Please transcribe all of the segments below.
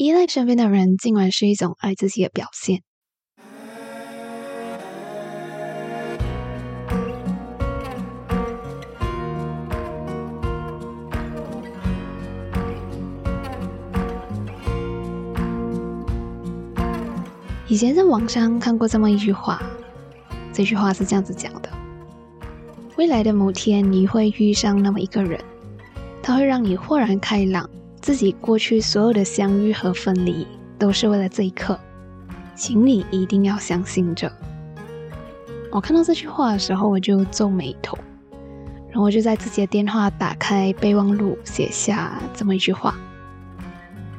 依赖身边的人，竟然是一种爱自己的表现。以前在网上看过这么一句话，这句话是这样子讲的：未来的某天，你会遇上那么一个人，他会让你豁然开朗，自己过去所有的相遇和分离，都是为了这一刻，请你一定要相信着。我看到这句话的时候，我就皱眉头，然后我就在自己的电话打开备忘录，写下这么一句话：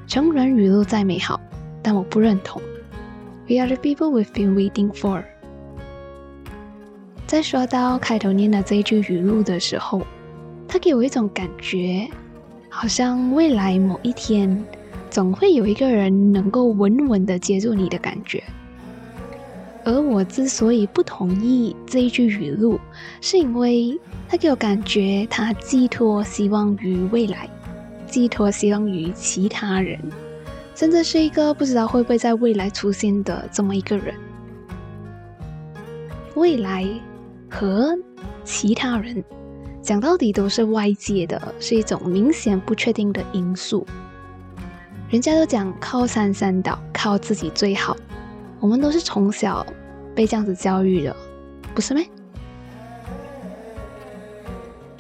成人语录再美好，但我不认同。We are the people we've been waiting for。在说到开头念的这一句语录的时候，它给我一种感觉，好像未来某一天，总会有一个人能够稳稳的接住你的感觉。而我之所以不同意这一句语录，是因为它给我感觉，它寄托希望于未来，寄托希望于其他人。甚至是一个不知道会不会在未来出现的这么一个人，未来和其他人讲到底都是外界的，是一种明显不确定的因素。人家都讲靠山山倒，靠自己最好。我们都是从小被这样子教育的，不是吗？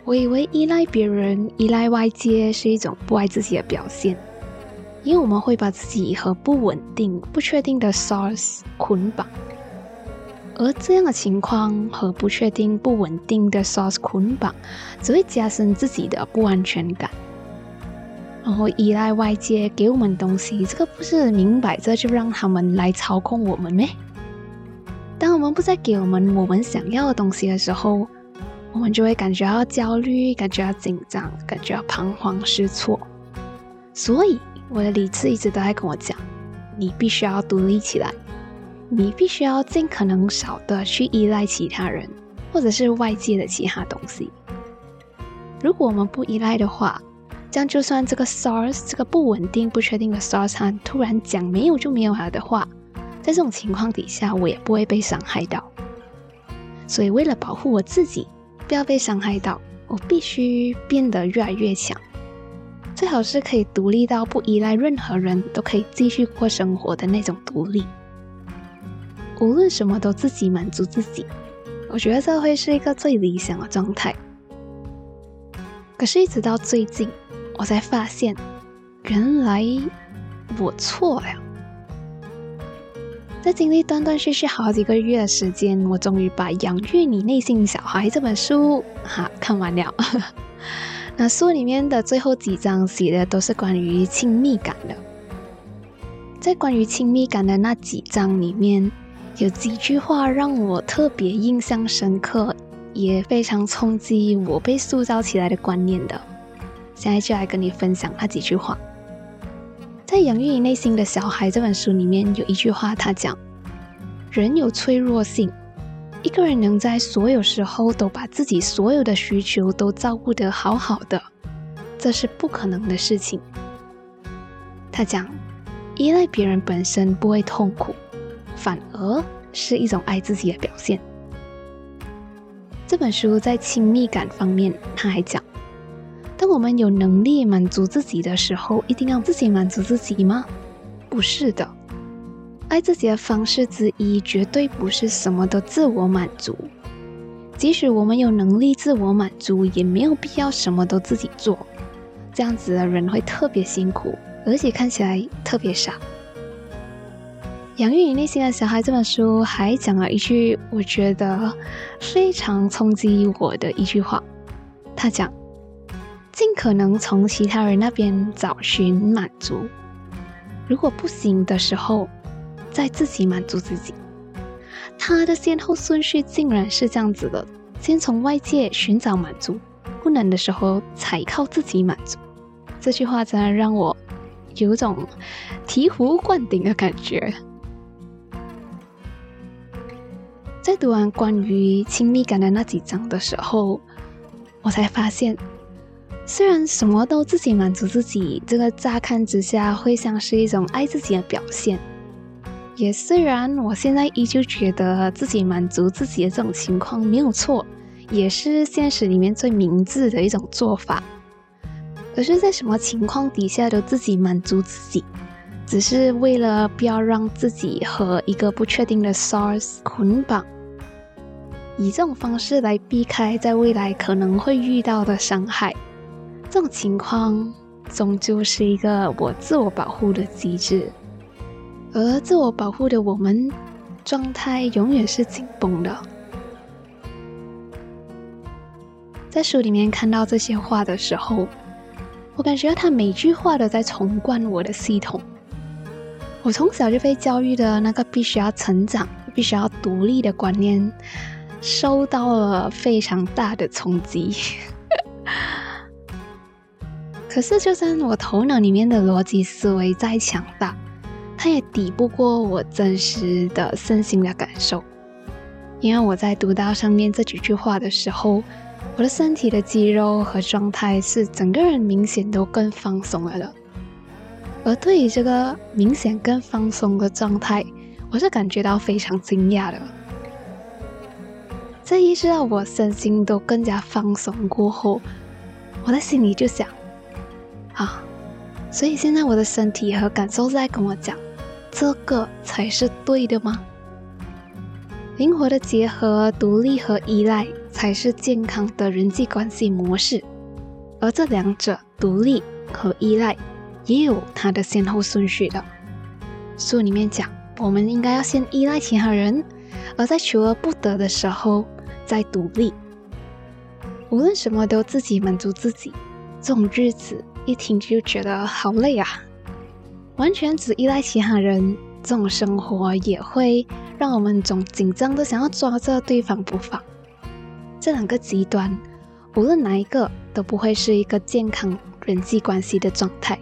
我以为依赖别人、依赖外界是一种不爱自己的表现。因为我们会把自己和不稳定、不确定的 source 捆绑，而这样的情况和不确定、不稳定的 source 捆绑，只会加深自己的不安全感。然后依赖外界给我们东西，这个不是明摆着就让他们来操控我们咩？当我们不再给我们我们想要的东西的时候，我们就会感觉到焦虑，感觉到紧张，感觉到彷徨失措。所以。我的理智一直都在跟我讲，你必须要独立起来，你必须要尽可能少的去依赖其他人，或者是外界的其他东西。如果我们不依赖的话，这样就算这个 source 这个不稳定、不确定的 source 突然讲没有就没有了的话，在这种情况底下，我也不会被伤害到。所以为了保护我自己，不要被伤害到，我必须变得越来越强。最好是可以独立到不依赖任何人，都可以继续过生活的那种独立。无论什么都自己满足自己，我觉得这会是一个最理想的状态。可是，一直到最近，我才发现，原来我错了。在经历断断续续好几个月的时间，我终于把《养育你内心小孩》这本书哈看完了。那书里面的最后几章写的都是关于亲密感的，在关于亲密感的那几章里面，有几句话让我特别印象深刻，也非常冲击我被塑造起来的观念的。现在就来跟你分享那几句话。在《养育你内心的小孩》这本书里面有一句话，他讲：人有脆弱性。一个人能在所有时候都把自己所有的需求都照顾得好好的，这是不可能的事情。他讲，依赖别人本身不会痛苦，反而是一种爱自己的表现。这本书在亲密感方面，他还讲，当我们有能力满足自己的时候，一定要自己满足自己吗？不是的。爱自己的方式之一，绝对不是什么都自我满足。即使我们有能力自我满足，也没有必要什么都自己做。这样子的人会特别辛苦，而且看起来特别傻。养育你内心的小孩这本书还讲了一句我觉得非常冲击我的一句话。他讲：尽可能从其他人那边找寻满足，如果不行的时候。在自己满足自己，他的先后顺序竟然是这样子的：先从外界寻找满足，不能的时候才靠自己满足。这句话真的让我有种醍醐灌顶的感觉。在读完关于亲密感的那几章的时候，我才发现，虽然什么都自己满足自己，这个乍看之下会像是一种爱自己的表现。也虽然我现在依旧觉得自己满足自己的这种情况没有错，也是现实里面最明智的一种做法。可是，在什么情况底下都自己满足自己，只是为了不要让自己和一个不确定的 source 捆绑，以这种方式来避开在未来可能会遇到的伤害。这种情况终究是一个我自我保护的机制，而自我保护的我们状态永远是紧绷的。在书里面看到这些话的时候，我感觉他每句话都在重灌我的系统。我从小就被教育的那个必须要成长、必须要独立的观念，受到了非常大的冲击。可是，就算我头脑里面的逻辑思维再强大，它也抵不过我真实的身心的感受。因为我在读到上面这几句话的时候，我的身体的肌肉和状态是整个人明显都更放松了的。而对于这个明显更放松的状态，我是感觉到非常惊讶的。在意识到我身心都更加放松过后，我的心里就想。啊，所以现在我的身体和感受在跟我讲，这个才是对的吗？灵活的结合，独立和依赖才是健康的人际关系模式。而这两者，独立和依赖，也有它的先后顺序的。书里面讲，我们应该要先依赖其他人，而在求而不得的时候在独立。无论什么都自己满足自己，这种日子。一听就觉得好累啊！完全只依赖其他人，这种生活也会让我们总紧张的想要抓着对方不放。这两个极端，无论哪一个，都不会是一个健康人际关系的状态。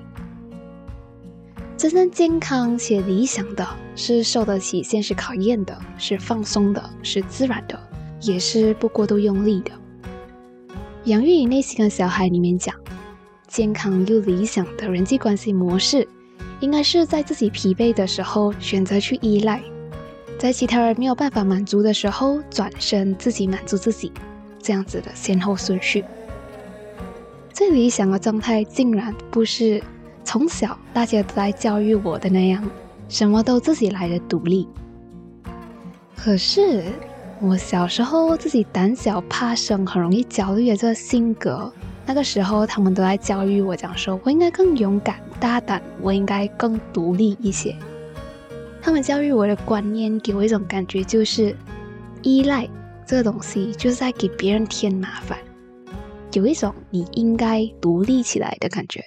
真正健康且理想的是受得起现实考验的，是放松的，是自然的，也是不过度用力的。养育你内心的小孩里面讲。健康又理想的人际关系模式，应该是在自己疲惫的时候选择去依赖，在其他人没有办法满足的时候转身自己满足自己，这样子的先后顺序。最理想的状态，竟然不是从小大家都在教育我的那样，什么都自己来的独立。可是我小时候自己胆小怕生，很容易焦虑的这个性格。那个时候，他们都在教育我，讲说我应该更勇敢、大胆，我应该更独立一些。他们教育我的观念，给我一种感觉，就是依赖这个东西就是在给别人添麻烦，有一种你应该独立起来的感觉。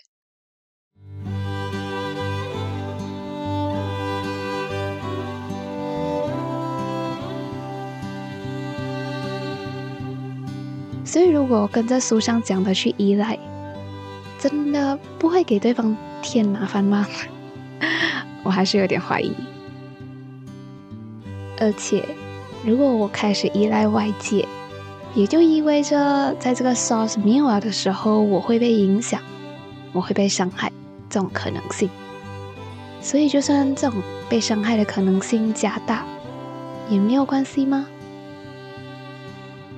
所以，如果跟着书上讲的去依赖，真的不会给对方添麻烦吗？我还是有点怀疑。而且，如果我开始依赖外界，也就意味着在这个 source 没有的时候，我会被影响，我会被伤害，这种可能性。所以，就算这种被伤害的可能性加大，也没有关系吗？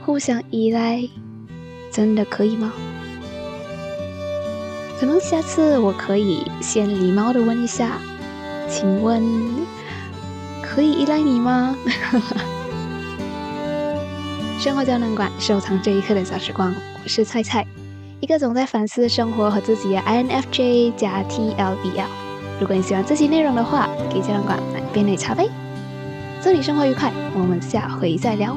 互相依赖。真的可以吗？可能下次我可以先礼貌的问一下，请问可以依赖你吗？生活胶囊馆收藏这一刻的小时光，我是菜菜，一个总在反思生活和自己的 INFJ 加 TLBL。如果你喜欢这期内容的话，给胶囊馆买杯奶茶呗。祝你生活愉快，我们下回再聊。